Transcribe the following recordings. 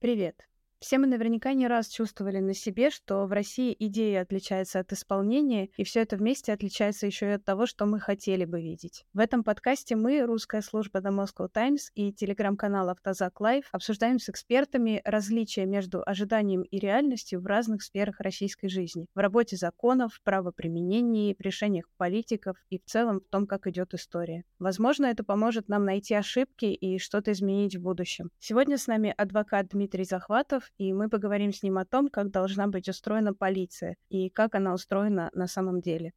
Привет. Все мы наверняка не раз чувствовали на себе, что в России идея отличается от исполнения, и все это вместе отличается еще и от того, что мы хотели бы видеть. В этом подкасте мы, русская служба The Moscow Times и телеграм-канал Автозак Лайв, обсуждаем с экспертами различия между ожиданием и реальностью в разных сферах российской жизни. В работе законов, правоприменении, в решениях политиков и в целом в том, как идет история. Возможно, это поможет нам найти ошибки и что-то изменить в будущем. Сегодня с нами адвокат Дмитрий Захватов, и мы поговорим с ним о том, как должна быть устроена полиция и как она устроена на самом деле.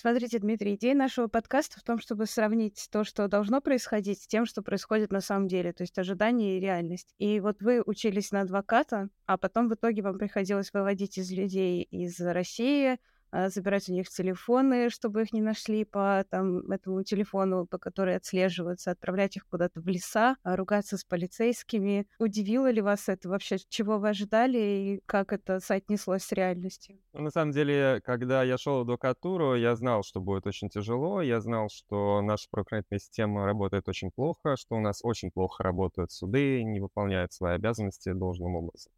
Смотрите, Дмитрий, идея нашего подкаста в том, чтобы сравнить то, что должно происходить, с тем, что происходит на самом деле, то есть ожидание и реальность. И вот вы учились на адвоката, а потом в итоге вам приходилось выводить из людей из России, забирать у них телефоны, чтобы их не нашли по там, этому телефону, по которой отслеживаются, отправлять их куда-то в леса, а, ругаться с полицейскими. Удивило ли вас это вообще? Чего вы ожидали и как это соотнеслось с реальностью? На самом деле, когда я шел в адвокатуру, я знал, что будет очень тяжело. Я знал, что наша правоохранительная система работает очень плохо, что у нас очень плохо работают суды, не выполняют свои обязанности должным образом.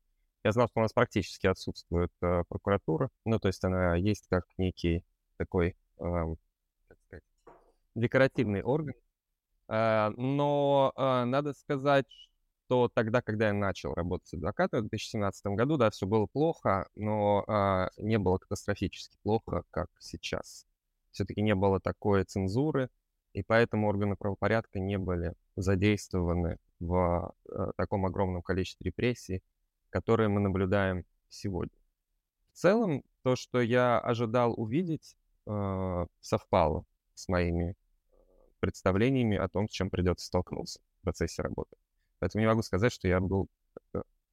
Я знал, что у нас практически отсутствует э, прокуратура. Ну, то есть она есть как некий такой, э, как сказать, декоративный орган. Э, но э, надо сказать, что тогда, когда я начал работать адвокатом в 2017 году, да, все было плохо, но э, не было катастрофически плохо, как сейчас. Все-таки не было такой цензуры, и поэтому органы правопорядка не были задействованы в э, таком огромном количестве репрессий, которые мы наблюдаем сегодня. В целом, то, что я ожидал увидеть, э, совпало с моими э, представлениями о том, с чем придется столкнуться в процессе работы. Поэтому не могу сказать, что я был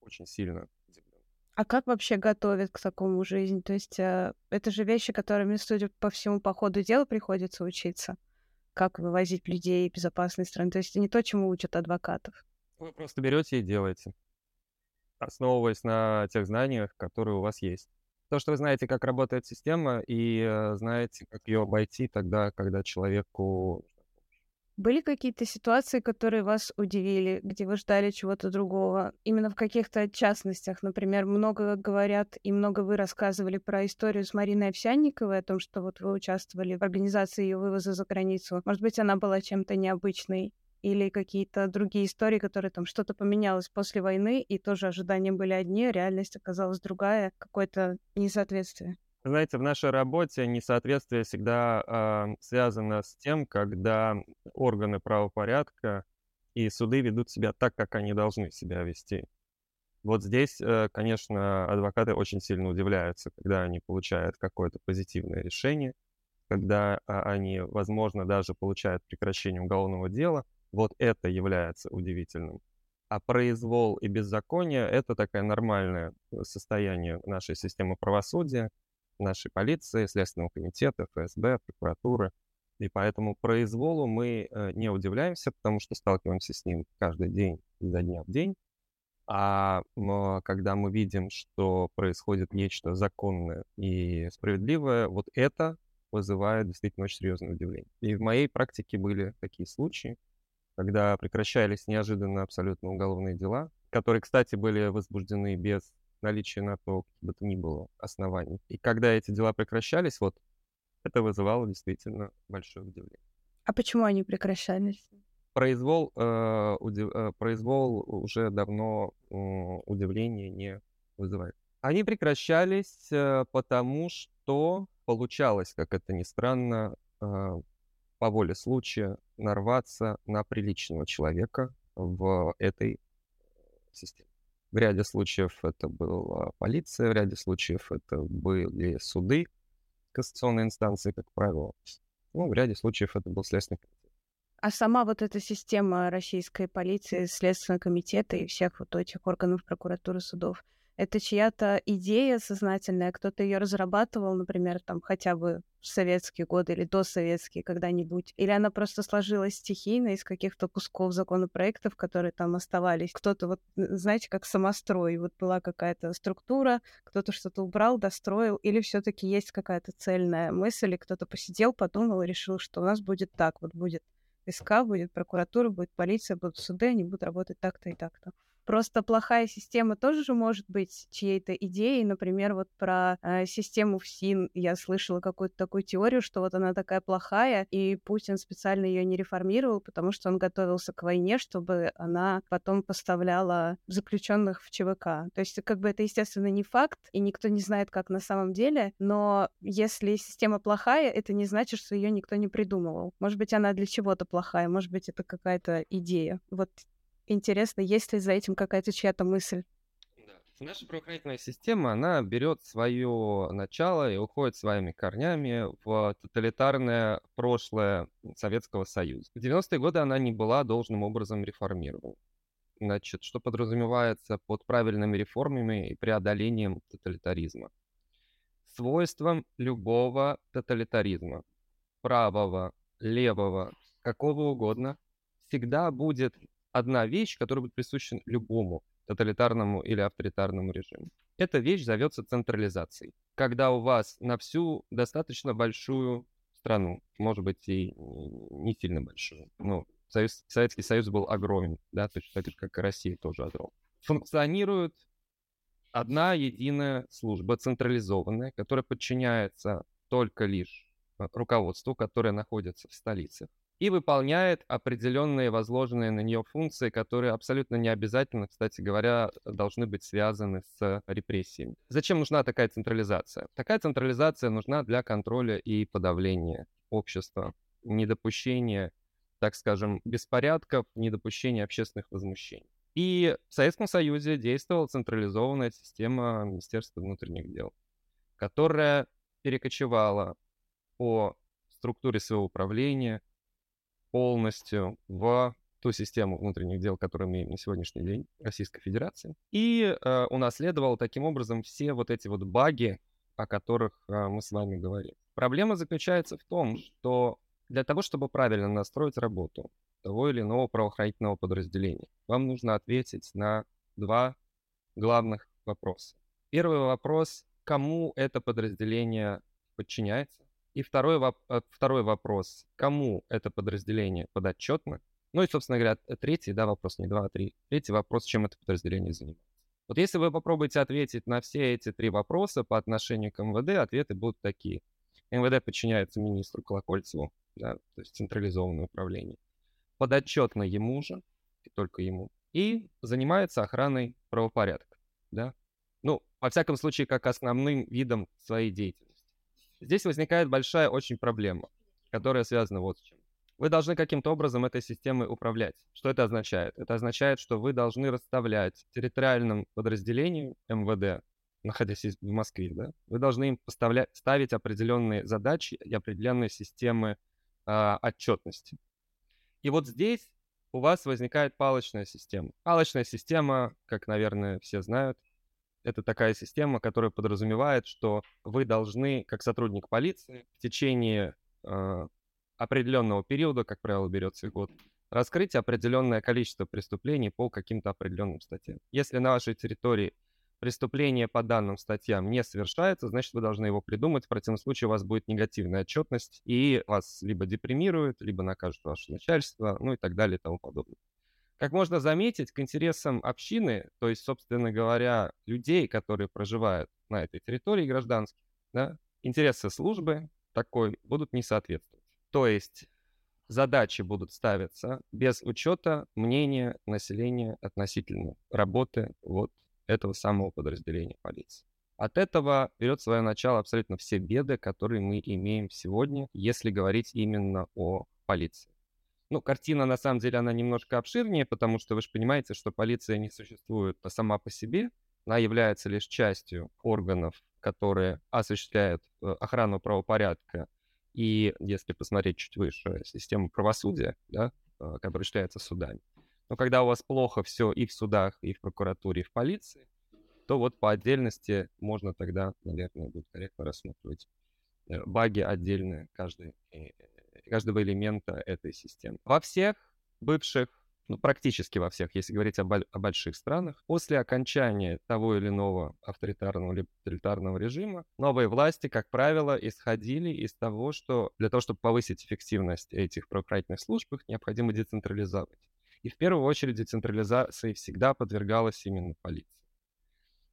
очень сильно удивлен. А как вообще готовят к такому жизнь? То есть э, это же вещи, которыми, судя по всему, по ходу дела приходится учиться. Как вывозить людей в безопасной страны. То есть это не то, чему учат адвокатов. Вы просто берете и делаете основываясь на тех знаниях, которые у вас есть. То, что вы знаете, как работает система, и э, знаете, как ее обойти тогда, когда человеку... Были какие-то ситуации, которые вас удивили, где вы ждали чего-то другого? Именно в каких-то частностях, например, много говорят и много вы рассказывали про историю с Мариной Овсянниковой, о том, что вот вы участвовали в организации ее вывоза за границу. Может быть, она была чем-то необычной? Или какие-то другие истории, которые там что-то поменялось после войны, и тоже ожидания были одни, а реальность оказалась другая, какое-то несоответствие. Знаете, в нашей работе несоответствие всегда э, связано с тем, когда органы правопорядка и суды ведут себя так, как они должны себя вести. Вот здесь, э, конечно, адвокаты очень сильно удивляются, когда они получают какое-то позитивное решение, когда э, они, возможно, даже получают прекращение уголовного дела, вот это является удивительным. А произвол и беззаконие — это такое нормальное э, состояние нашей системы правосудия, нашей полиции, Следственного комитета, ФСБ, прокуратуры. И поэтому произволу мы э, не удивляемся, потому что сталкиваемся с ним каждый день, изо дня в день. А когда мы видим, что происходит нечто законное и справедливое, вот это вызывает действительно очень серьезное удивление. И в моей практике были такие случаи, когда прекращались неожиданно абсолютно уголовные дела, которые, кстати, были возбуждены без наличия на то каких бы то ни было оснований. И когда эти дела прекращались, вот это вызывало действительно большое удивление. А почему они прекращались? Произвол, э, удив, э, произвол уже давно э, удивления не вызывает. Они прекращались э, потому, что получалось, как это ни странно, э, по воле случая нарваться на приличного человека в этой системе. В ряде случаев это была полиция, в ряде случаев это были суды, кассационные инстанции, как правило. Ну, в ряде случаев это был Следственный комитет. А сама вот эта система российской полиции, Следственного комитета и всех вот этих органов прокуратуры, судов, Это чья-то идея сознательная, кто-то ее разрабатывал, например, там хотя бы в советские годы или досоветские когда-нибудь, или она просто сложилась стихийно из каких-то кусков законопроектов, которые там оставались. Кто-то вот, знаете, как самострой, вот была какая-то структура, кто-то что-то убрал, достроил, или все таки есть какая-то цельная мысль, и кто-то посидел, подумал и решил, что у нас будет так, вот будет СК, будет прокуратура, будет полиция, будут суды, они будут работать так-то и так-то. Просто плохая система тоже же может быть чьей-то идеей. Например, вот про э, систему ФСИН я слышала какую-то такую теорию, что вот она такая плохая, и Путин специально ее не реформировал, потому что он готовился к войне, чтобы она потом поставляла заключенных в ЧВК. То есть, как бы это, естественно, не факт, и никто не знает, как на самом деле, но если система плохая, это не значит, что ее никто не придумывал. Может быть, она для чего-то плохая, может быть, это какая-то идея. Вот интересно, есть ли за этим какая-то чья-то мысль? Наша правоохранительная система, она берет свое начало и уходит своими корнями в тоталитарное прошлое Советского Союза. В 90-е годы она не была должным образом реформирована. Значит, что подразумевается под правильными реформами и преодолением тоталитаризма? Свойством любого тоталитаризма, правого, левого, какого угодно, всегда будет одна вещь, которая будет присуща любому тоталитарному или авторитарному режиму. Эта вещь зовется централизацией. Когда у вас на всю достаточно большую страну, может быть, и не сильно большую, ну, Союз, Советский Союз был огромен, да, точно так же, как и Россия тоже огромен. Функционирует одна единая служба, централизованная, которая подчиняется только лишь э, руководству, которое находится в столице и выполняет определенные возложенные на нее функции, которые абсолютно не обязательно, кстати говоря, должны быть связаны с репрессиями. Зачем нужна такая централизация? Такая централизация нужна для контроля и подавления общества, недопущения, так скажем, беспорядков, недопущения общественных возмущений. И в Советском Союзе действовала централизованная система Министерства внутренних дел, которая перекочевала по структуре своего управления, полностью в ту систему внутренних дел, которую мы имеем на сегодняшний день Российской Федерации, и э, унаследовал таким образом все вот эти вот баги, о которых э, мы с вами говорим. Проблема заключается в том, что для того, чтобы правильно настроить работу того или иного правоохранительного подразделения, вам нужно ответить на два главных вопроса. Первый вопрос, кому это подразделение подчиняется, и второй, э, второй вопрос, кому это подразделение подотчетно? Ну и, собственно говоря, третий, да, вопрос не два, а три. Третий вопрос, чем это подразделение занимается. Вот если вы попробуете ответить на все эти три вопроса по отношению к МВД, ответы будут такие. МВД подчиняется министру Колокольцеву, да, то есть централизованное управление. Подотчетно ему же, и только ему, и занимается охраной правопорядка, да. Ну, во всяком случае, как основным видом своей деятельности. Здесь возникает большая очень проблема, которая связана вот с чем. Вы должны каким-то образом этой системой управлять. Что это означает? Это означает, что вы должны расставлять территориальным подразделениям МВД, находясь в Москве, да, вы должны им поставлять, ставить определенные задачи и определенные системы э, отчетности. И вот здесь у вас возникает палочная система. Палочная система, как, наверное, все знают, это такая система, которая подразумевает, что вы должны, как сотрудник полиции, в течение э, определенного периода, как правило, берется год, раскрыть определенное количество преступлений по каким-то определенным статьям. Если на вашей территории преступление по данным статьям не совершается, значит, вы должны его придумать. В противном случае у вас будет негативная отчетность, и вас либо депримируют, либо накажут ваше начальство, ну и так далее и тому подобное. Как можно заметить, к интересам общины, то есть, собственно говоря, людей, которые проживают на этой территории гражданских, да, интересы службы такой будут не соответствовать. То есть задачи будут ставиться без учета мнения населения относительно работы вот этого самого подразделения полиции. От этого берет свое начало абсолютно все беды, которые мы имеем сегодня, если говорить именно о полиции. Ну, картина, на самом деле, она немножко обширнее, потому что вы же понимаете, что полиция не существует сама по себе. Она является лишь частью органов, которые осуществляют э, охрану правопорядка и, если посмотреть чуть выше, систему правосудия, да, э, которая считается судами. Но когда у вас плохо все и в судах, и в прокуратуре, и в полиции, то вот по отдельности можно тогда, наверное, будет корректно рассматривать э, баги отдельные каждый, э, каждого элемента этой системы. Во всех бывших ну, практически во всех, если говорить о, о больших странах, после окончания того или иного авторитарного или тоталитарного режима, новые власти, как правило, исходили из того, что для того, чтобы повысить эффективность этих правоохранительных служб, их необходимо децентрализовать. И в первую очередь децентрализации всегда подвергалась именно полиция.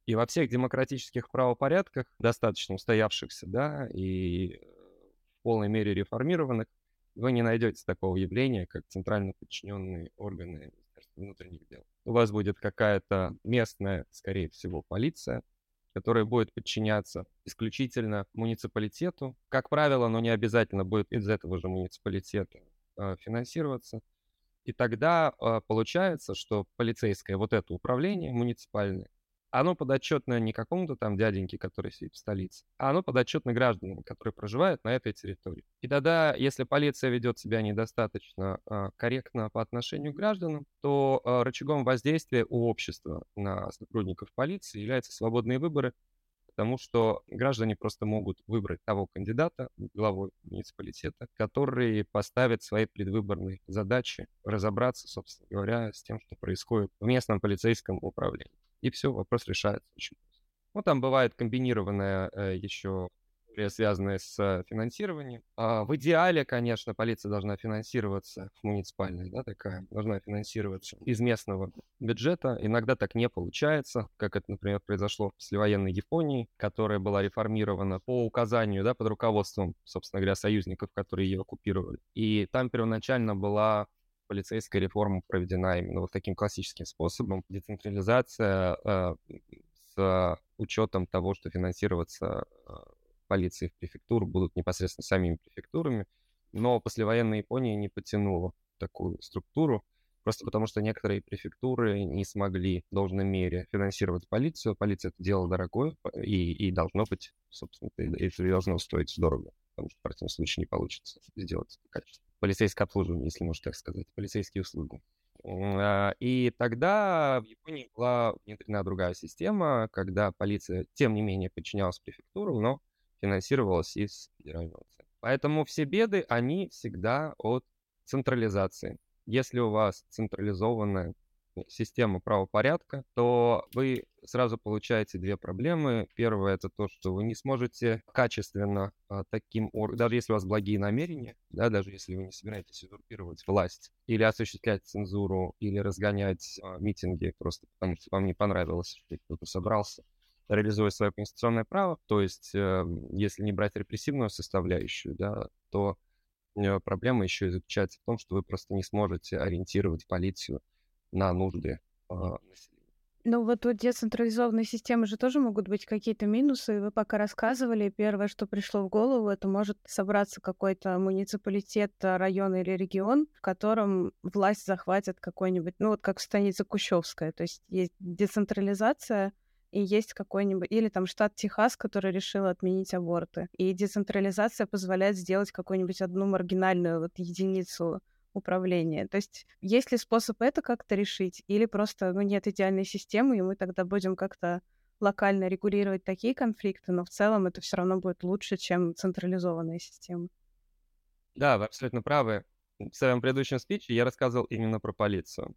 И во всех демократических правопорядках, достаточно устоявшихся, да, и в полной мере реформированных, вы не найдете такого явления, как центрально подчиненные органы внутренних дел. У вас будет какая-то местная, скорее всего, полиция, которая будет подчиняться исключительно муниципалитету. Как правило, но не обязательно будет из этого же муниципалитета э, финансироваться. И тогда э, получается, что полицейское вот это управление муниципальное оно подотчетно не какому-то там дяденьке, который сидит в столице, а оно подотчетно гражданам, которые проживают на этой территории. И тогда, если полиция ведет себя недостаточно э, корректно по отношению к гражданам, то э, рычагом воздействия у общества на сотрудников полиции являются свободные выборы, потому что граждане просто могут выбрать того кандидата главой муниципалитета, который поставит свои предвыборные задачи разобраться, собственно говоря, с тем, что происходит в местном полицейском управлении и все, вопрос решается. Ну, там бывает комбинированная э, еще связанная с финансированием. А в идеале, конечно, полиция должна финансироваться, муниципальная, да, такая, должна финансироваться из местного бюджета. Иногда так не получается, как это, например, произошло в послевоенной Японии, которая была реформирована по указанию, да, под руководством, собственно говоря, союзников, которые ее оккупировали. И там первоначально была полицейская реформа проведена именно вот таким классическим способом. Децентрализация э, с учетом того, что финансироваться э, полицией в префектур будут непосредственно самими префектурами. Но послевоенная Япония не потянула такую структуру, просто потому что некоторые префектуры не смогли в должной мере финансировать полицию. Полиция это дело дорогое, и, и должно быть, собственно, это должно стоить дорого, потому что в противном случае не получится сделать качественно полицейское обслуживание, если можно так сказать, полицейские услуги. А, и тогда в Японии была внедрена другая система, когда полиция, тем не менее, подчинялась префектуру, но финансировалась из федерального центра. Поэтому все беды, они всегда от централизации. Если у вас централизованная систему правопорядка, то вы сразу получаете две проблемы. Первое это то, что вы не сможете качественно а, таким, даже если у вас благие намерения, да, даже если вы не собираетесь узурпировать власть, или осуществлять цензуру, или разгонять а, митинги просто потому, что вам не понравилось, что кто-то собрался, реализуя свое конституционное право, то есть э, если не брать репрессивную составляющую, да, то э, проблема еще заключается в том, что вы просто не сможете ориентировать полицию на нужды э, населения. Ну вот у децентрализованной системы же тоже могут быть какие-то минусы. Вы пока рассказывали, первое, что пришло в голову, это может собраться какой-то муниципалитет, район или регион, в котором власть захватит какой-нибудь, ну вот как станица Кущевская. То есть есть децентрализация, и есть какой-нибудь... Или там штат Техас, который решил отменить аборты. И децентрализация позволяет сделать какую-нибудь одну маргинальную вот единицу управления. То есть есть ли способ это как-то решить, или просто ну, нет идеальной системы, и мы тогда будем как-то локально регулировать такие конфликты, но в целом это все равно будет лучше, чем централизованная система. Да, вы абсолютно правы. В своем предыдущем спиче я рассказывал именно про полицию.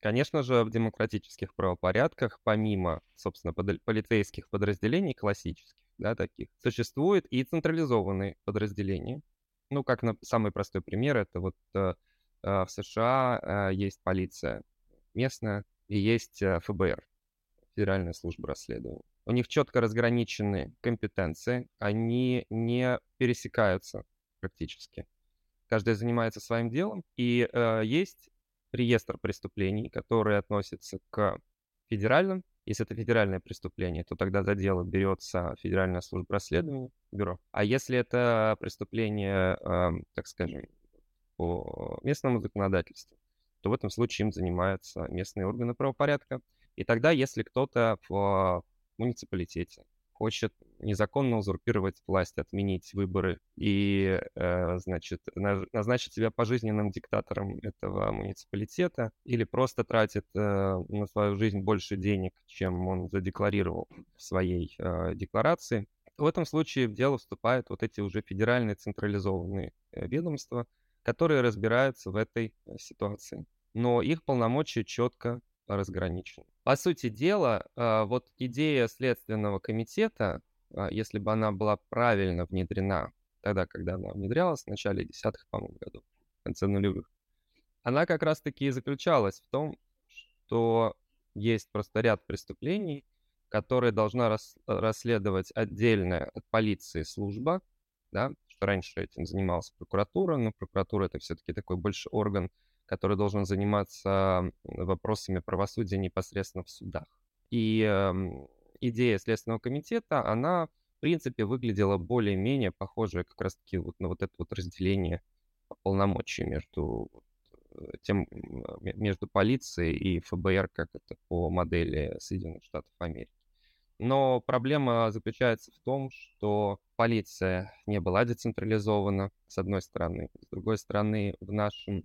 Конечно же, в демократических правопорядках, помимо, собственно, под, полицейских подразделений классических, да, таких, существуют и централизованные подразделения. Ну, как на, самый простой пример, это вот э, в США э, есть полиция местная и есть э, ФБР, Федеральная служба расследования. У них четко разграничены компетенции, они не пересекаются практически. Каждый занимается своим делом, и э, есть реестр преступлений, которые относятся к федеральным. Если это федеральное преступление, то тогда за дело берется Федеральная служба расследования, бюро. А если это преступление, э, так скажем, по местному законодательству, то в этом случае им занимаются местные органы правопорядка. И тогда, если кто-то в муниципалитете хочет незаконно узурпировать власть, отменить выборы и, э, значит, назначить себя пожизненным диктатором этого муниципалитета или просто тратит э, на свою жизнь больше денег, чем он задекларировал в своей э, декларации, в этом случае в дело вступают вот эти уже федеральные централизованные ведомства, которые разбираются в этой ситуации. Но их полномочия четко разграничены. По сути дела, вот идея Следственного комитета а, если бы она была правильно внедрена тогда, когда она внедрялась в начале десятых, по-моему, годов, в конце нулевых, она как раз-таки и заключалась в том, что есть просто ряд преступлений, которые должна рас, расследовать отдельная от полиции служба, да, что раньше этим занималась прокуратура, но прокуратура это все-таки такой больше орган, который должен заниматься вопросами правосудия непосредственно в судах. И эм, идея Следственного комитета, она, в принципе, выглядела более-менее похожей как раз-таки вот на вот это вот разделение полномочий между э, тем, между полицией и ФБР, как это по модели Соединенных Штатов Америки. Но проблема заключается в том, что полиция не была децентрализована, с одной стороны. С другой стороны, в нашем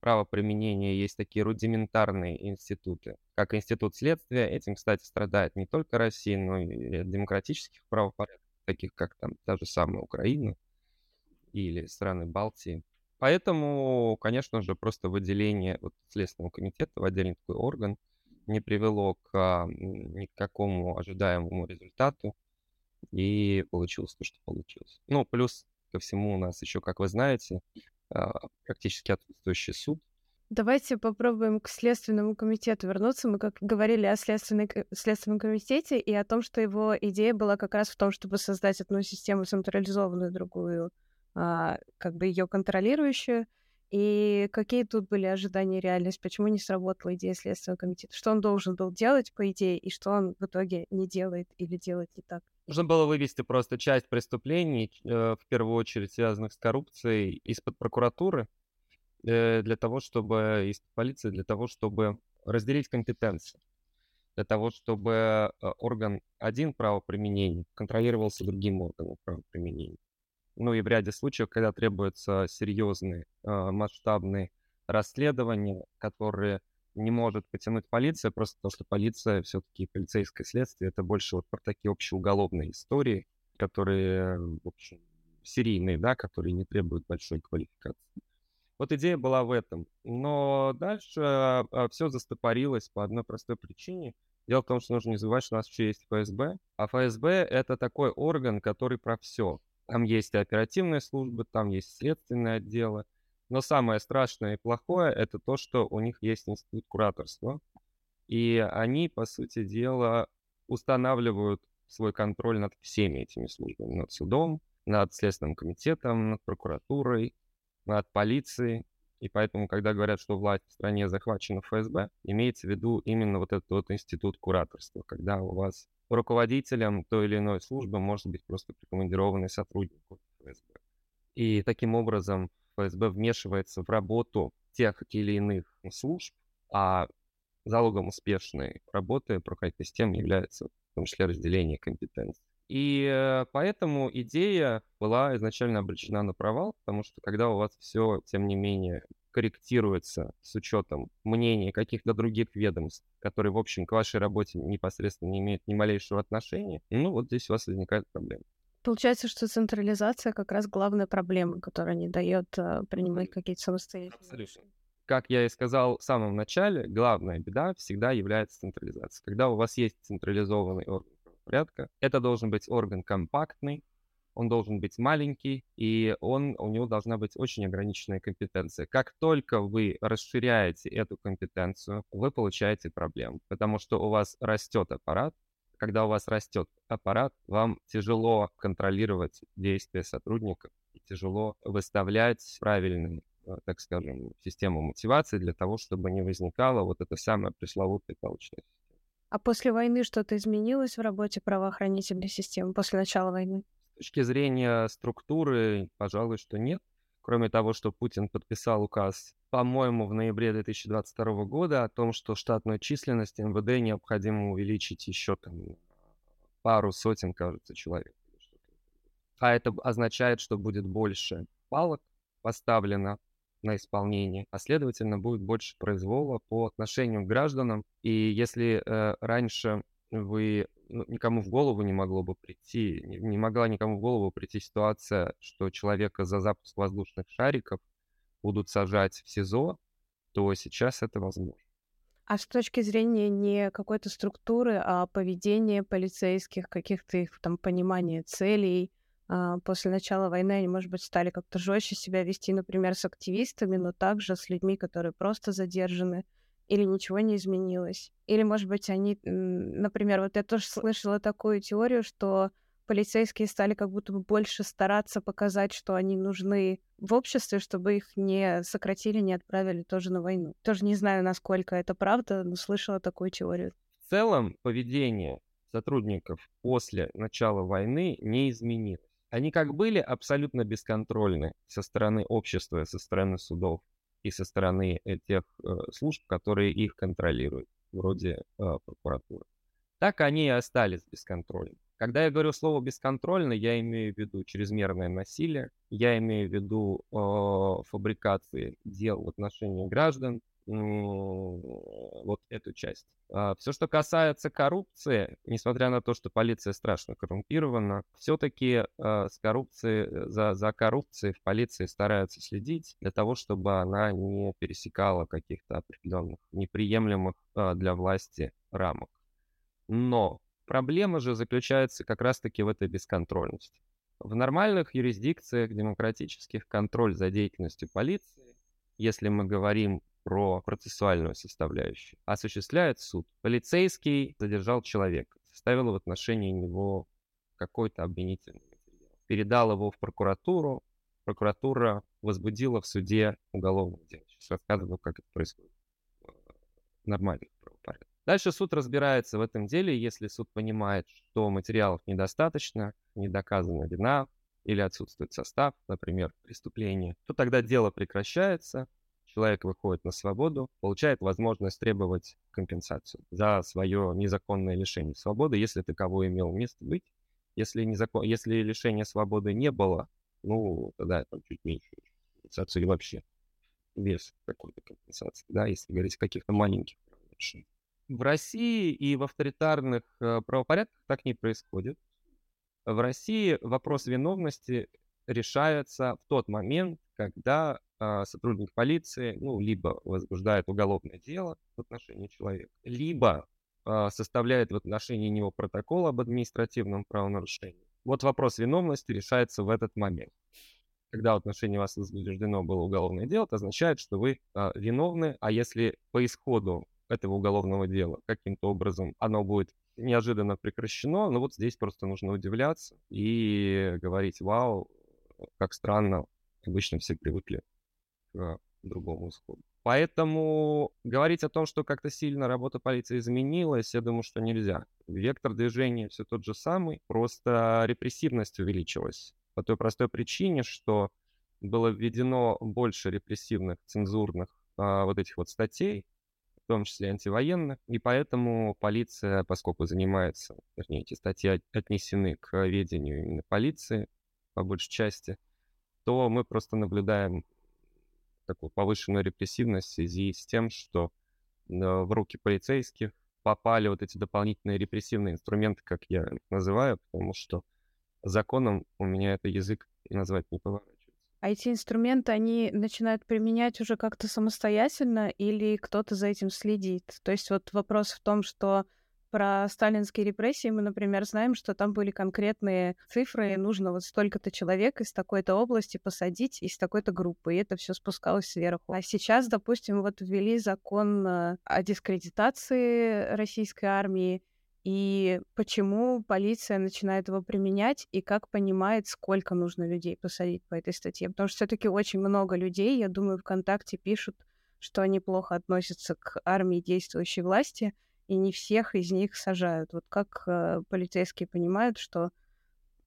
правоприменения есть такие рудиментарные институты, как институт следствия. Этим, кстати, страдает не только Россия, но и демократических правопорядков, таких как там та же самая Украина или страны Балтии. Поэтому, конечно же, просто выделение вот Следственного комитета в отдельный такой орган не привело к а, никакому ожидаемому результату, и получилось то, что получилось. Ну, плюс ко всему у нас еще, как вы знаете, а, практически отсутствующий суд. Давайте попробуем к Следственному комитету вернуться. Мы как говорили о Следственной, Следственном комитете и о том, что его идея была как раз в том, чтобы создать одну систему централизованную, другую, а, как бы ее контролирующую. И какие тут были ожидания и реальность? Почему не сработала идея Следственного комитета? Что он должен был делать, по идее, и что он в итоге не делает или делает не так? Нужно было вывести просто часть преступлений, э, в первую очередь связанных с коррупцией, из-под прокуратуры, э, для того, чтобы, из полиции, для того, чтобы разделить компетенции, для того, чтобы э, орган один правоприменения контролировался другим органом правоприменения. Ну и в ряде случаев, когда требуются серьезные масштабные расследования, которые не может потянуть полиция, просто потому что полиция все-таки полицейское следствие, это больше вот про такие общеуголовные истории, которые, в общем, серийные, да, которые не требуют большой квалификации. Вот идея была в этом. Но дальше а, а, все застопорилось по одной простой причине. Дело в том, что нужно не забывать, что у нас еще есть ФСБ. А ФСБ — это такой орган, который про все. Там есть оперативные службы, там есть следственные отделы, но самое страшное и плохое это то, что у них есть институт кураторства. И они, по сути дела, устанавливают свой контроль над всеми этими службами. Над судом, над Следственным комитетом, над прокуратурой, над полицией. И поэтому, когда говорят, что власть в стране захвачена ФСБ, имеется в виду именно вот этот вот институт кураторства, когда у вас руководителем той или иной службы может быть просто прикомандированный сотрудник ФСБ. И таким образом ФСБ вмешивается в работу тех или иных служб, а залогом успешной работы проходной системы является в том числе разделение компетенций. И э, поэтому идея была изначально обречена на провал, потому что когда у вас все, тем не менее, корректируется с учетом мнений каких-то других ведомств, которые, в общем, к вашей работе непосредственно не имеют ни малейшего отношения, ну вот здесь у вас возникает проблема. Получается, что централизация как раз главная проблема, которая не дает uh, принимать какие-то самостоятельные Абсолютно. Как я и сказал в самом начале, главная беда всегда является централизация. Когда у вас есть централизованный орган порядка, это должен быть орган компактный, он должен быть маленький, и он, у него должна быть очень ограниченная компетенция. Как только вы расширяете эту компетенцию, вы получаете проблему, потому что у вас растет аппарат, когда у вас растет аппарат, вам тяжело контролировать действия сотрудников, тяжело выставлять правильные э, так скажем, систему мотивации для того, чтобы не возникало вот это самое пресловутое палочная система. А после войны что-то изменилось в работе правоохранительной системы после начала войны? С точки зрения структуры, пожалуй, что нет. Кроме того, что Путин подписал указ, по-моему, в ноябре 2022 года о том, что штатную численность МВД необходимо увеличить еще там пару сотен, кажется, человек. А это означает, что будет больше палок поставлено на исполнение, а следовательно будет больше произвола по отношению к гражданам. И если э, раньше вы ну, никому в голову не могло бы прийти, не, не могла никому в голову прийти ситуация, что человека за запуск воздушных шариков будут сажать в СИЗО, то сейчас это возможно. А с точки зрения не какой-то структуры, а поведения полицейских, каких-то их там понимания целей, после начала войны они, может быть, стали как-то жестче себя вести, например, с активистами, но также с людьми, которые просто задержаны, или ничего не изменилось. Или, может быть, они, например, вот я тоже слышала такую теорию, что полицейские стали как будто бы больше стараться показать, что они нужны в обществе, чтобы их не сократили, не отправили тоже на войну. Тоже не знаю, насколько это правда, но слышала такую теорию. В целом, поведение сотрудников после начала войны не изменилось. Они как были абсолютно бесконтрольны со стороны общества, со стороны судов и со стороны тех э, служб, которые их контролируют, вроде э, прокуратуры. Так они и остались бесконтрольны. Когда я говорю слово бесконтрольно, я имею в виду чрезмерное насилие, я имею в виду э, фабрикации дел в отношении граждан, вот эту часть. А, все, что касается коррупции, несмотря на то, что полиция страшно коррумпирована, все-таки а, с коррупцией, за, за коррупцией в полиции стараются следить для того, чтобы она не пересекала каких-то определенных неприемлемых а, для власти рамок. Но Проблема же заключается как раз-таки в этой бесконтрольности. В нормальных юрисдикциях демократических контроль за деятельностью полиции, если мы говорим про процессуальную составляющую, осуществляет суд. Полицейский задержал человека, составил в отношении него какой-то обвинительный материал, передал его в прокуратуру, прокуратура возбудила в суде уголовное дело. Сейчас рассказываю, как это происходит в нормальных правопорядках. Дальше суд разбирается в этом деле, если суд понимает, что материалов недостаточно, не доказана вина или отсутствует состав, например, преступления, то тогда дело прекращается, человек выходит на свободу, получает возможность требовать компенсацию за свое незаконное лишение свободы, если таково имел место быть. Если, незакон... если лишения свободы не было, ну, тогда там чуть меньше компенсацию и вообще вес какой-то компенсации, да, если говорить о каких-то маленьких нарушениях. В России и в авторитарных э, правопорядках так не происходит. В России вопрос виновности решается в тот момент, когда сотрудник полиции, ну, либо возбуждает уголовное дело в отношении человека, либо э, составляет в отношении него протокол об административном правонарушении. Вот вопрос виновности решается в этот момент. Когда в отношении вас возбуждено было уголовное дело, это означает, что вы э, виновны, а если по исходу этого уголовного дела каким-то образом оно будет неожиданно прекращено, но вот здесь просто нужно удивляться и говорить, вау, как странно, обычно все привыкли к другому исходу. Поэтому говорить о том, что как-то сильно работа полиции изменилась, я думаю, что нельзя. Вектор движения все тот же самый, просто репрессивность увеличилась. По той простой причине, что было введено больше репрессивных, цензурных а, вот этих вот статей, том числе антивоенных, и поэтому полиция, поскольку занимается, вернее, эти статьи отнесены к ведению именно полиции, по большей части, то мы просто наблюдаем такую повышенную репрессивность в связи с тем, что э, в руки полицейских попали вот эти дополнительные репрессивные инструменты, как я называю, потому что законом у меня это язык назвать не поворачивается. А эти инструменты, они начинают применять уже как-то самостоятельно или кто-то за этим следит? То есть вот вопрос в том, что про сталинские репрессии мы, например, знаем, что там были конкретные цифры, нужно вот столько-то человек из такой-то области посадить, из такой-то группы, и это все спускалось сверху. А сейчас, допустим, вот ввели закон э, о дискредитации российской армии, и почему полиция начинает его применять, и как понимает, сколько нужно людей посадить по этой статье. Потому что все-таки очень много людей, я думаю, ВКонтакте пишут, что они плохо относятся к армии действующей власти, и не всех из них сажают. Вот как э, полицейские понимают, что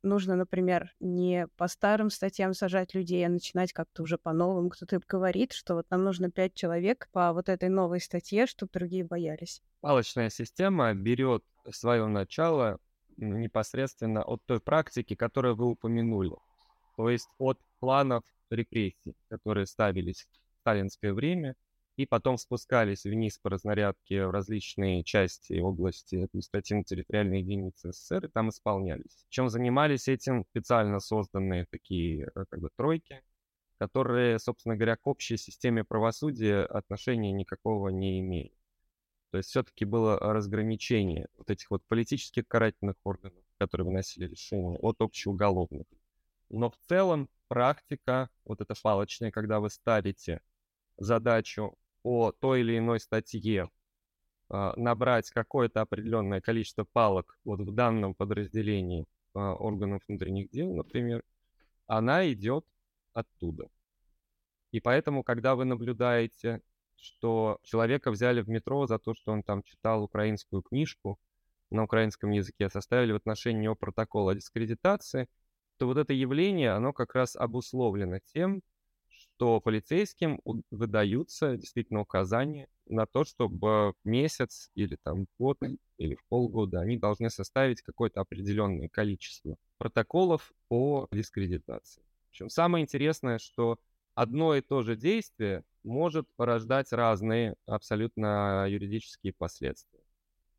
нужно, например, не по старым статьям сажать людей, а начинать как-то уже по новым. Кто-то говорит, что вот нам нужно пять человек по вот этой новой статье, чтобы другие боялись. Палочная система берет свое начало непосредственно от той практики, которую вы упомянули. То есть от планов репрессий, которые ставились в сталинское время, и потом спускались вниз по разнарядке в различные части области административно-территориальной единицы СССР, и там исполнялись. Чем занимались этим специально созданные такие э, как бы тройки, которые, собственно говоря, к общей системе правосудия отношения никакого не имеют. То есть все-таки было разграничение вот этих вот политических карательных органов, которые выносили решения, от общеуголовных. Но в целом практика, вот эта палочная, когда вы ставите задачу по той или иной статье э, набрать какое-то определенное количество палок вот в данном подразделении э, органов внутренних дел, например, она идет оттуда. И поэтому, когда вы наблюдаете, что человека взяли в метро за то, что он там читал украинскую книжку на украинском языке, составили в отношении него протокол о дискредитации, то вот это явление, оно как раз обусловлено тем, что полицейским выдаются действительно указания на то, чтобы месяц или там год или полгода они должны составить какое-то определенное количество протоколов по дискредитации. Причем самое интересное, что одно и то же действие может порождать разные абсолютно юридические последствия.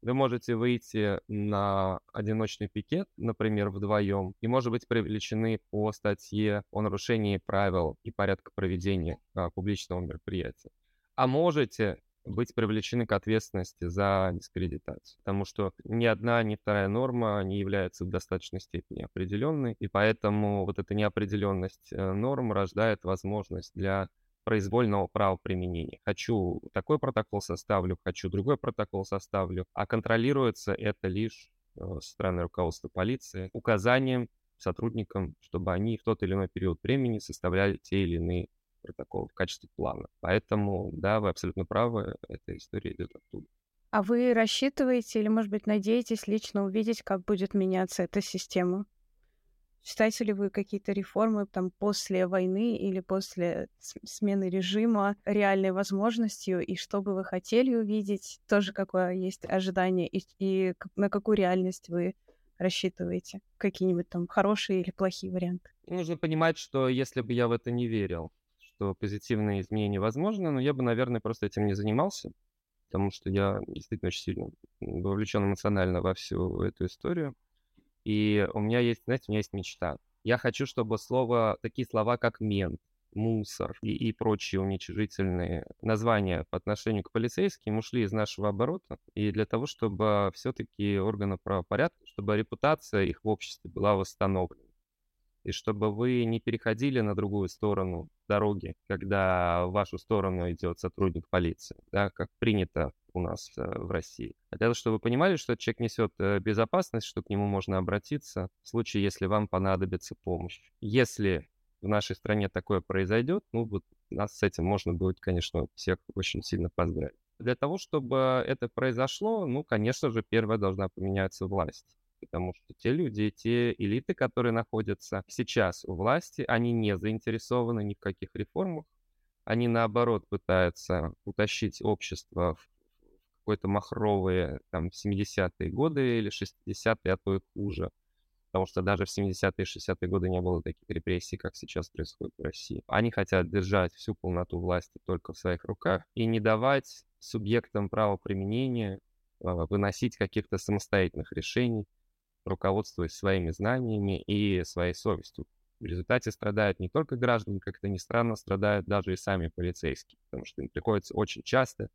Вы можете выйти на одиночный пикет, например, вдвоем, и, может быть, привлечены по статье о нарушении правил и порядка проведения а, публичного мероприятия. А можете быть привлечены к ответственности за дискредитацию. Потому что ни одна, ни вторая норма не является в достаточной степени определенной, и поэтому вот эта неопределенность э, норм рождает возможность для произвольного правоприменения. Хочу такой протокол составлю, хочу другой протокол составлю, а контролируется это лишь э, со стороны руководства полиции указанием сотрудникам, чтобы они в тот или иной период времени составляли те или иные протокол в качестве плана. Поэтому, да, вы абсолютно правы, эта история идет оттуда. А вы рассчитываете или, может быть, надеетесь лично увидеть, как будет меняться эта система? Считаете ли вы какие-то реформы там после войны или после смены режима реальной возможностью? И что бы вы хотели увидеть? Тоже какое есть ожидание? И, и на какую реальность вы рассчитываете? Какие-нибудь там хорошие или плохие варианты? Нужно понимать, что если бы я в это не верил, что позитивные изменения возможны, но я бы, наверное, просто этим не занимался, потому что я действительно очень сильно вовлечен эмоционально во всю эту историю. И у меня есть, знаете, у меня есть мечта. Я хочу, чтобы слово, такие слова, как мент, мусор и, и прочие уничижительные названия по отношению к полицейским ушли из нашего оборота. И для того, чтобы все-таки органы правопорядка, чтобы репутация их в обществе была восстановлена и чтобы вы не переходили на другую сторону дороги, когда в вашу сторону идет сотрудник полиции, да, как принято у нас э, в России. А для того, чтобы вы понимали, что человек несет э, безопасность, что к нему можно обратиться в случае, если вам понадобится помощь. Если в нашей стране такое произойдет, ну вот нас с этим можно будет, конечно, всех очень сильно поздравить. Для того, чтобы это произошло, ну, конечно же, первая должна поменяться власть потому что те люди, те элиты, которые находятся сейчас у власти, они не заинтересованы ни в каких реформах, они наоборот пытаются утащить общество в какой-то махровые там 70-е годы или 60-е, а то и хуже. Потому что даже в 70-е и 60-е годы не было таких репрессий, как сейчас происходит в России. Они хотят держать всю полноту власти только в своих руках и не давать субъектам правоприменения а, выносить каких-то самостоятельных решений, руководствуясь своими знаниями и своей совестью. В результате страдают не только граждане, как это ни странно, страдают даже и сами полицейские, потому что им приходится очень часто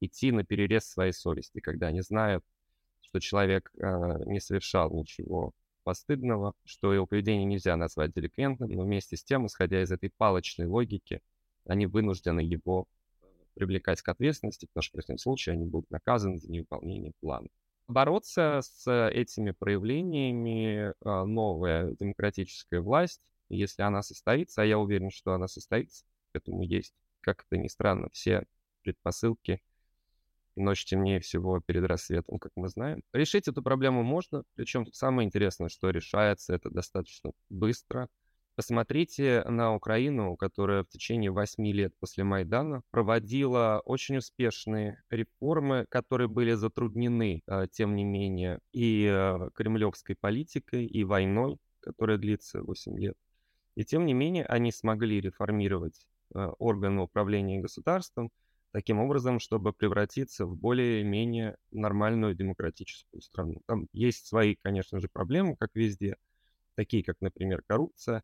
идти на перерез своей совести, когда они знают, что человек э, не совершал ничего постыдного, что его поведение нельзя назвать деликвентным, но вместе с тем, исходя из этой палочной логики, они вынуждены его привлекать к ответственности, потому что в противном случае они будут наказаны за невыполнение плана бороться с этими проявлениями а, новая демократическая власть, если она состоится, а я уверен, что она состоится, к этому есть, как это ни странно, все предпосылки. Ночь темнее всего перед рассветом, как мы знаем. Решить эту проблему можно, причем самое интересное, что решается это достаточно быстро. Посмотрите на Украину, которая в течение восьми лет после Майдана проводила очень успешные реформы, которые были затруднены, э, тем не менее, и э, кремлевской политикой, и войной, которая длится 8 лет. И тем не менее они смогли реформировать э, органы управления государством таким образом, чтобы превратиться в более-менее нормальную демократическую страну. Там есть свои, конечно же, проблемы, как везде, такие как, например, коррупция,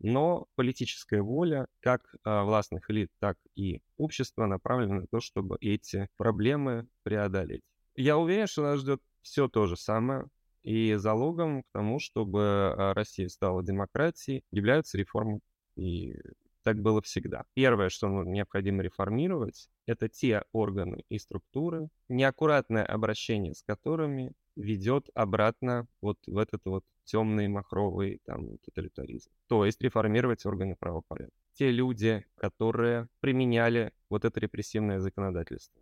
но политическая воля как а, властных элит, так и общества направлена на то, чтобы эти проблемы преодолеть. Я уверен, что нас ждет все то же самое, и залогом к тому, чтобы а, Россия стала демократией, являются реформы. И так было всегда. Первое, что необходимо реформировать, это те органы и структуры, неаккуратное обращение с которыми ведет обратно вот в этот вот темный махровый там тоталитаризм. То есть реформировать органы правопорядка. Те люди, которые применяли вот это репрессивное законодательство,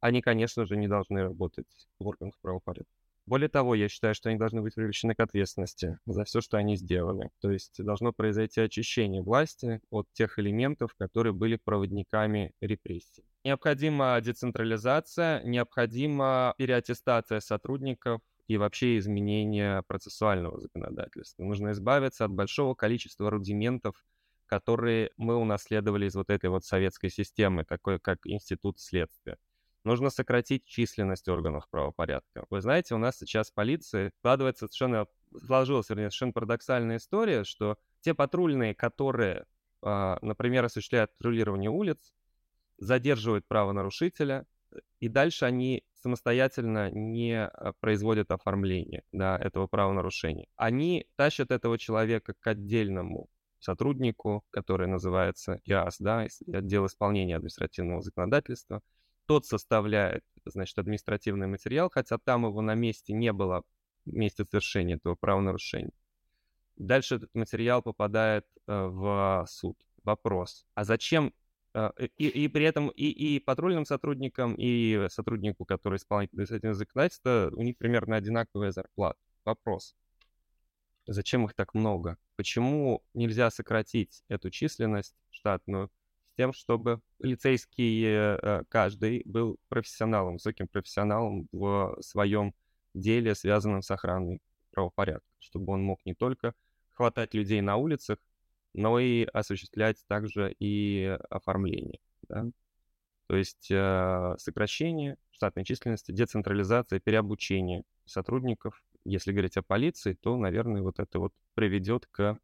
они, конечно же, не должны работать в органах правопорядка. Более того, я считаю, что они должны быть привлечены к ответственности за все, что они сделали. То есть должно произойти очищение власти от тех элементов, которые были проводниками репрессий. Необходима децентрализация, необходима переаттестация сотрудников и вообще изменение процессуального законодательства. Нужно избавиться от большого количества рудиментов, которые мы унаследовали из вот этой вот советской системы, такой как институт следствия. Нужно сократить численность органов правопорядка. Вы знаете, у нас сейчас полиция складывается совершенно, сложилась, вернее, совершенно парадоксальная история, что те патрульные, которые, а, например, осуществляют патрулирование улиц, задерживают правонарушителя, и дальше они самостоятельно не а, производят оформление да, этого правонарушения. Они тащат этого человека к отдельному сотруднику, который называется ИАС, да, отдел исполнения административного законодательства. Тот составляет, значит, административный материал, хотя там его на месте не было, месте совершения этого правонарушения. Дальше этот материал попадает э, в суд. Вопрос, а зачем а, и, и при этом и, и патрульным сотрудникам, и сотруднику, который исполняет административное законодательство, у них примерно одинаковая зарплата. Вопрос. Зачем их так много? Почему нельзя сократить эту численность штатную тем, чтобы полицейский э, каждый был профессионалом, высоким профессионалом в своем деле, связанном с охраной правопорядка, чтобы он мог не только хватать людей на улицах, но и осуществлять также и оформление. Да? То есть э, сокращение штатной численности, децентрализация, переобучение сотрудников. Если говорить о полиции, то, наверное, вот это вот приведет к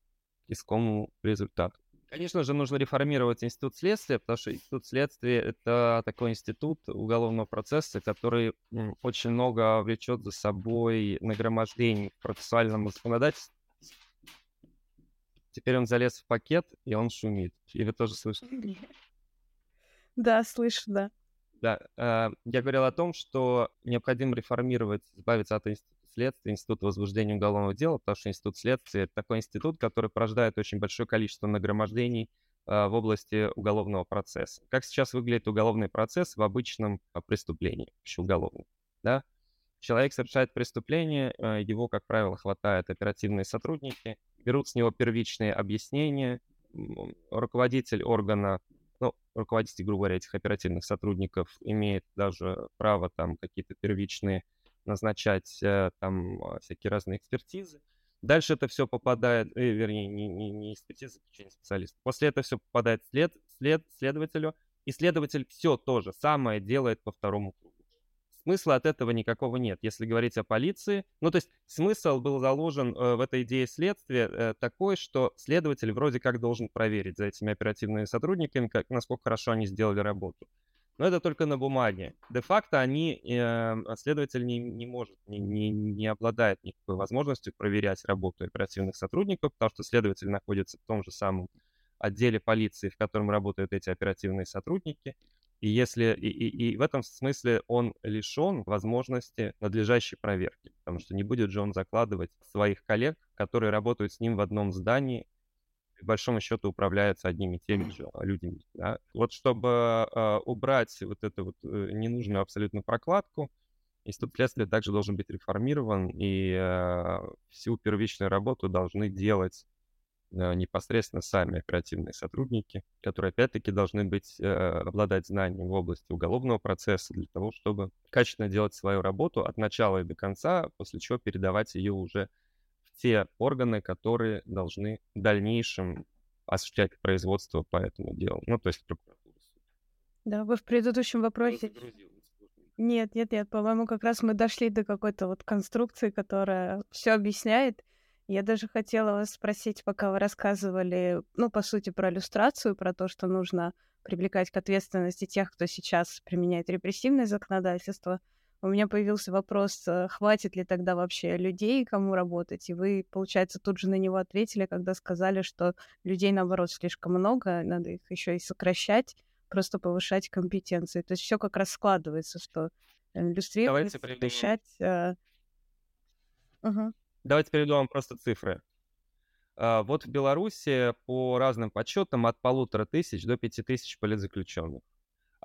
искомому результату. Конечно же, нужно реформировать институт следствия, потому что институт следствия — это такой институт уголовного процесса, который очень много влечет за собой нагромождений в процессуальном законодательстве, Теперь он залез в пакет, и он шумит. И вы тоже слышите? Да, слышу, да. Да, э, я говорил о том, что необходимо реформировать, избавиться от института следствия, института возбуждения уголовного дела, потому что институт следствия — это такой институт, который порождает очень большое количество нагромождений э, в области уголовного процесса. Как сейчас выглядит уголовный процесс в обычном э, преступлении, уголовном, да? Человек совершает преступление, э, его, как правило, хватают оперативные сотрудники, берут с него первичные объяснения, руководитель органа, ну, руководитель, грубо говоря, этих оперативных сотрудников имеет даже право там какие-то первичные назначать э, там а, всякие разные экспертизы. Дальше это все попадает, э, вернее, не, не, не экспертиза, а специалист. После этого все попадает след, след следователю, и следователь все то же самое делает по второму кругу смысла от этого никакого нет, если говорить о полиции. Ну, то есть смысл был заложен э, в этой идее следствия э, такой, что следователь вроде как должен проверить за этими оперативными сотрудниками, как, насколько хорошо они сделали работу. Но это только на бумаге. Де-факто они, э, следователь не, не может, не, не, не обладает никакой возможностью проверять работу оперативных сотрудников, потому что следователь находится в том же самом отделе полиции, в котором работают эти оперативные сотрудники. И если и, и, и в этом смысле он лишен возможности надлежащей проверки, потому что не будет же он закладывать своих коллег, которые работают с ним в одном здании, по большому счету управляются одними и теми же людьми. Да? Вот чтобы э, убрать вот эту вот э, ненужную абсолютно прокладку, институт следствия также должен быть реформирован, и э, всю первичную работу должны делать э, непосредственно сами оперативные сотрудники, которые, опять-таки, должны быть, э, обладать знанием в области уголовного процесса для того, чтобы качественно делать свою работу от начала и до конца, после чего передавать ее уже те органы, которые должны в дальнейшем осуществлять производство по этому делу. Ну, то есть прокуратура. Да, вы в предыдущем вопросе... Нет, нет, нет, по-моему, как раз мы дошли до какой-то вот конструкции, которая все объясняет. Я даже хотела вас спросить, пока вы рассказывали, ну, по сути, про иллюстрацию, про то, что нужно привлекать к ответственности тех, кто сейчас применяет репрессивное законодательство. У меня появился вопрос, э, хватит ли тогда вообще людей, кому работать? И вы, получается, тут же на него ответили, когда сказали, что людей, наоборот, слишком много, надо их еще и сокращать просто повышать компетенции. То есть все как раз складывается, что индустрия Давайте решать... Э... Угу. Давайте приведу вам просто цифры. Uh, вот в Беларуси по разным подсчетам от полутора тысяч до пяти тысяч политзаключенных.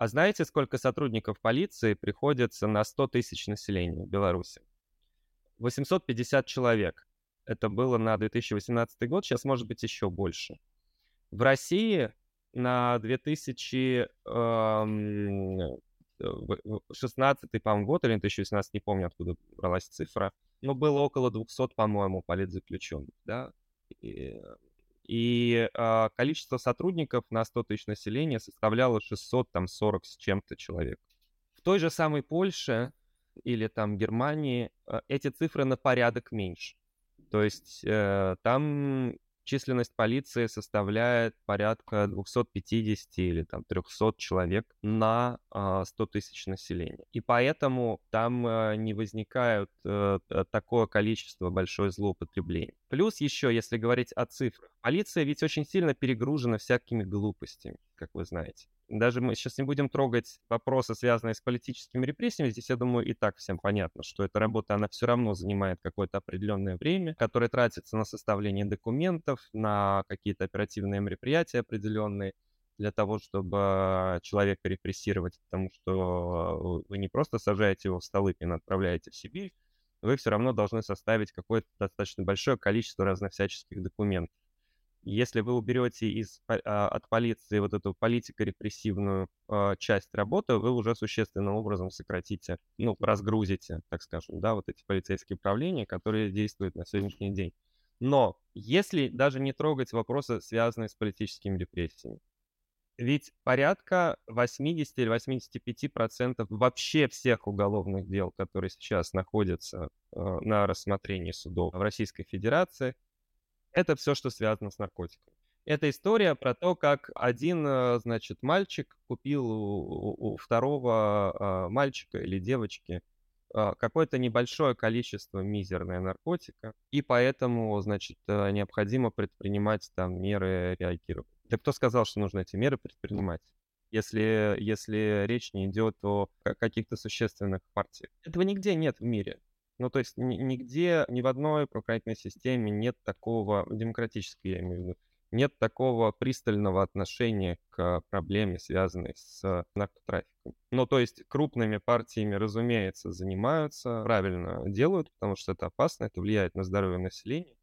А знаете, сколько сотрудников полиции приходится на 100 тысяч населения в Беларуси? 850 человек. Это было на 2018 год, сейчас может быть еще больше. В России на 2016, эм, по-моему, год или 2018, не помню, откуда бралась цифра, но было около 200, по-моему, политзаключенных, да, и, и а, количество сотрудников на 100 тысяч населения составляло 640 с чем-то человек. В той же самой Польше или там Германии а, эти цифры на порядок меньше. То есть э, там численность полиции составляет порядка 250 или там 300 человек на 100 а, тысяч населения. И поэтому там а, не возникает э, такое количество большое злоупотребление. Плюс еще, если говорить о цифрах, полиция ведь очень сильно перегружена всякими глупостями, как вы знаете даже мы сейчас не будем трогать вопросы, связанные с политическими репрессиями. Здесь, я думаю, и так всем понятно, что эта работа, она все равно занимает какое-то определенное время, которое тратится на составление документов, на какие-то оперативные мероприятия определенные для того, чтобы человека репрессировать, потому что вы не просто сажаете его в Столыпин, отправляете в Сибирь, вы все равно должны составить какое-то достаточно большое количество разновсяческих документов. Если вы уберете из, а, от полиции вот эту политико-репрессивную а, часть работы, вы уже существенным образом сократите, ну, разгрузите, так скажем, да, вот эти полицейские управления, которые действуют на сегодняшний день. Но если даже не трогать вопросы, связанные с политическими репрессиями, ведь порядка 80 или 85 процентов вообще всех уголовных дел, которые сейчас находятся э, на рассмотрении судов в Российской Федерации, это все, что связано с наркотиками. Это история про то, как один, э, значит, мальчик купил у, у второго а, мальчика или девочки а, какое-то небольшое количество мизерное наркотика, и поэтому, значит, э, необходимо предпринимать там меры реагирования. Да кто сказал, что нужно эти меры предпринимать? Если, если речь не идет о каких-то существенных партиях. Этого нигде нет в мире. Ну, то есть нигде, ни в одной правоохранительной системе нет такого, демократической я имею в виду, нет такого пристального отношения к проблеме, связанной с наркотрафиком. Ну, то есть крупными партиями, разумеется, занимаются, правильно делают, потому что это опасно, это влияет на здоровье населения.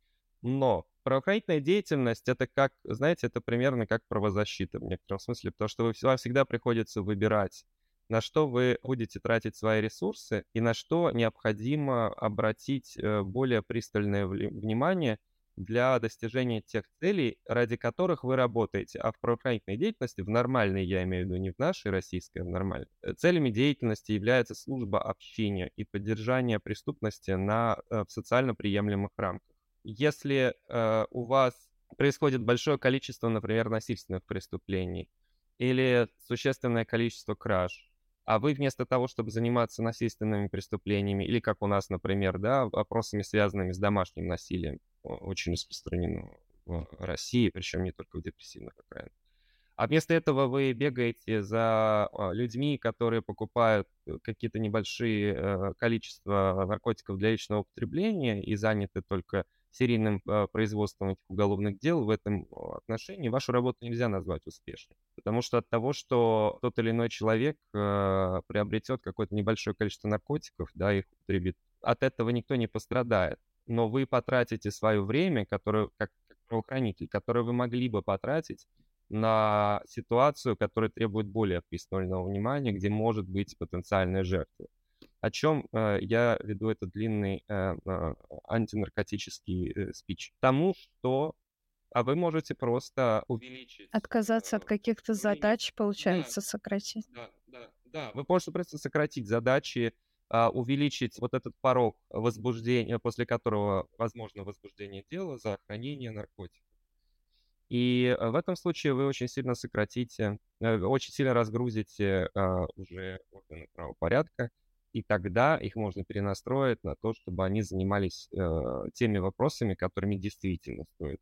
Но правоохранительная деятельность, это как, знаете, это примерно как правозащита в некотором смысле, потому что вам всегда приходится выбирать на что вы будете тратить свои ресурсы и на что необходимо обратить э, более пристальное внимание для достижения тех целей, ради которых вы работаете. А в правоохранительной деятельности, в нормальной, я имею в виду не в нашей российской, а в нормальной, э, целями деятельности является служба общения и поддержание преступности на, э, в социально приемлемых рамках. Если э, у вас происходит большое количество, например, насильственных преступлений или существенное количество краж, а вы вместо того, чтобы заниматься насильственными преступлениями, или как у нас, например, да, вопросами, связанными с домашним насилием, очень распространено в России, причем не только в депрессивных окраинах. А вместо этого вы бегаете за а, людьми, которые покупают э, какие-то небольшие э, количества наркотиков для личного употребления и заняты только серийным э, производством этих уголовных дел в этом отношении вашу работу нельзя назвать успешной. Потому что от того, что тот или иной человек э, приобретет какое-то небольшое количество наркотиков, да, их употребит, от этого никто не пострадает. Но вы потратите свое время, которое, как, как правоохранитель, который вы могли бы потратить на ситуацию, которая требует более пристального внимания, где может быть потенциальная жертва. О чем э, я веду этот длинный э, э, антинаркотический э, спич? Тому, что а вы можете просто увеличить... Отказаться от э, каких-то время. задач, получается, сократить. Да, да, да. Вы можете просто сократить задачи, а, увеличить вот этот порог возбуждения, после которого возможно возбуждение дела за хранение наркотиков. И э, в этом случае вы очень сильно сократите, э, очень сильно разгрузите а, уже органы правопорядка, и тогда их можно перенастроить на то, чтобы они занимались э, теми вопросами, которыми действительно стоит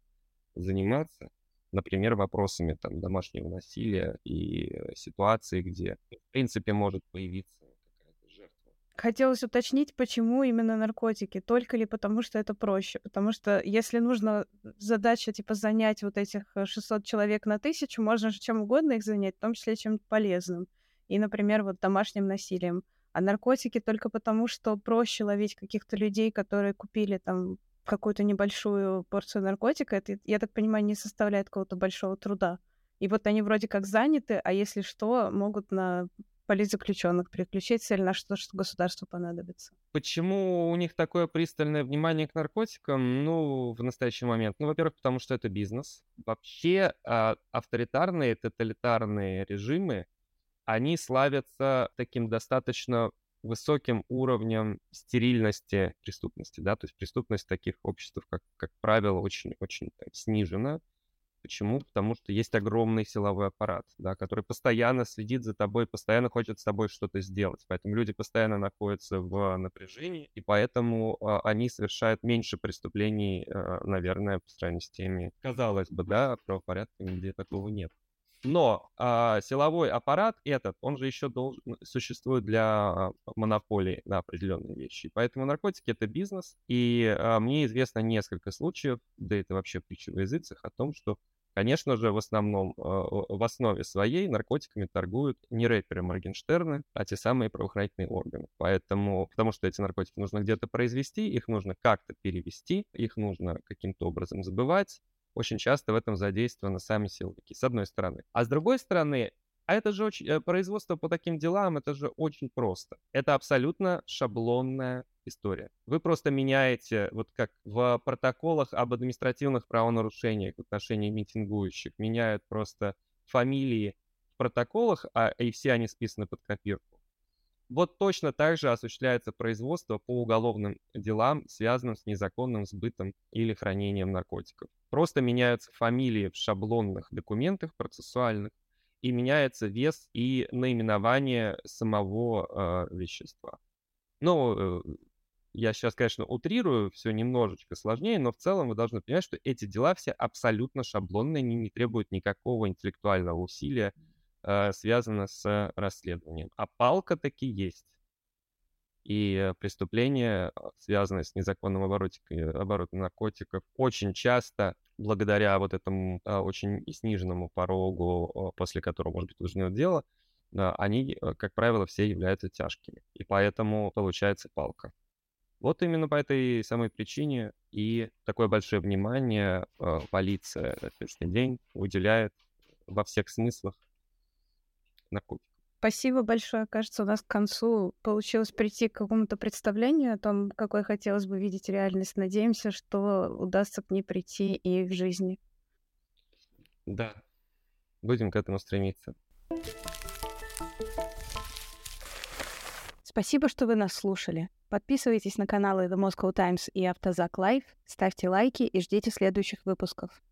заниматься. Например, вопросами там, домашнего насилия и э, ситуации, где, в принципе, может появиться какая-то жертва. Хотелось уточнить, почему именно наркотики. Только ли потому, что это проще? Потому что если нужно задача, типа, занять вот этих э, 600 человек на тысячу, можно же чем угодно их занять, в том числе чем-то полезным. И, например, вот домашним насилием. А наркотики только потому, что проще ловить каких-то людей, которые купили там какую-то небольшую порцию наркотика, это, я так понимаю, не составляет какого-то большого труда. И вот они вроде как заняты, а если что, могут на политзаключенных переключиться или на что, что государству понадобится. Почему у них такое пристальное внимание к наркотикам? Ну, в настоящий момент. Ну, во-первых, потому что это бизнес. Вообще, а, авторитарные, тоталитарные режимы, они славятся таким достаточно высоким уровнем стерильности преступности, да, то есть преступность таких обществах, как, как правило, очень-очень снижена. Почему? Потому что есть огромный силовой аппарат, да, который постоянно следит за тобой, постоянно хочет с тобой что-то сделать. Поэтому люди постоянно находятся в напряжении, и поэтому а, они совершают меньше преступлений, а, наверное, по сравнению с теми, казалось бы, да, правопорядками, где такого нет. Но а, силовой аппарат этот, он же еще должен, существует для а, монополии на определенные вещи. Поэтому наркотики это бизнес. И а, мне известно несколько случаев, да это вообще притча в языцах, о том, что, конечно же, в основном, а, в основе своей наркотиками торгуют не рэперы Моргенштерны, а те самые правоохранительные органы. Поэтому, потому что эти наркотики нужно где-то произвести, их нужно как-то перевести, их нужно каким-то образом забывать, очень часто в этом задействованы сами силовики, с одной стороны. А с другой стороны, а это же очень, э, производство по таким делам, это же очень просто. Это абсолютно шаблонная история. Вы просто меняете, вот как в протоколах об административных правонарушениях в отношении митингующих, меняют просто фамилии в протоколах, а, и все они списаны под копирку. Вот точно так же осуществляется производство по уголовным делам, связанным с незаконным сбытом или хранением наркотиков. Просто меняются фамилии в шаблонных документах процессуальных, и меняется вес и наименование самого э, вещества. Ну, э, я сейчас, конечно, утрирую, все немножечко сложнее, но в целом вы должны понимать, что эти дела все абсолютно шаблонные, они не требуют никакого интеллектуального усилия связано с расследованием. А палка таки есть. И преступления, а, связанные с незаконным оборотом наркотиков, очень часто, благодаря вот этому очень сниженному порогу, после которого может быть возбуждено дело, они, как правило, все являются тяжкими. И поэтому получается палка. Вот именно по этой самой причине и такое большое внимание полиция в следующий день уделяет во всех смыслах наркотиков. Спасибо большое. Кажется, у нас к концу получилось прийти к какому-то представлению о том, какой хотелось бы видеть реальность. Надеемся, что удастся к ней прийти и в жизни. Да, будем к этому стремиться. Спасибо, что вы нас слушали. Подписывайтесь на каналы The Moscow Times и Автозак Live, ставьте лайки и ждите следующих выпусков.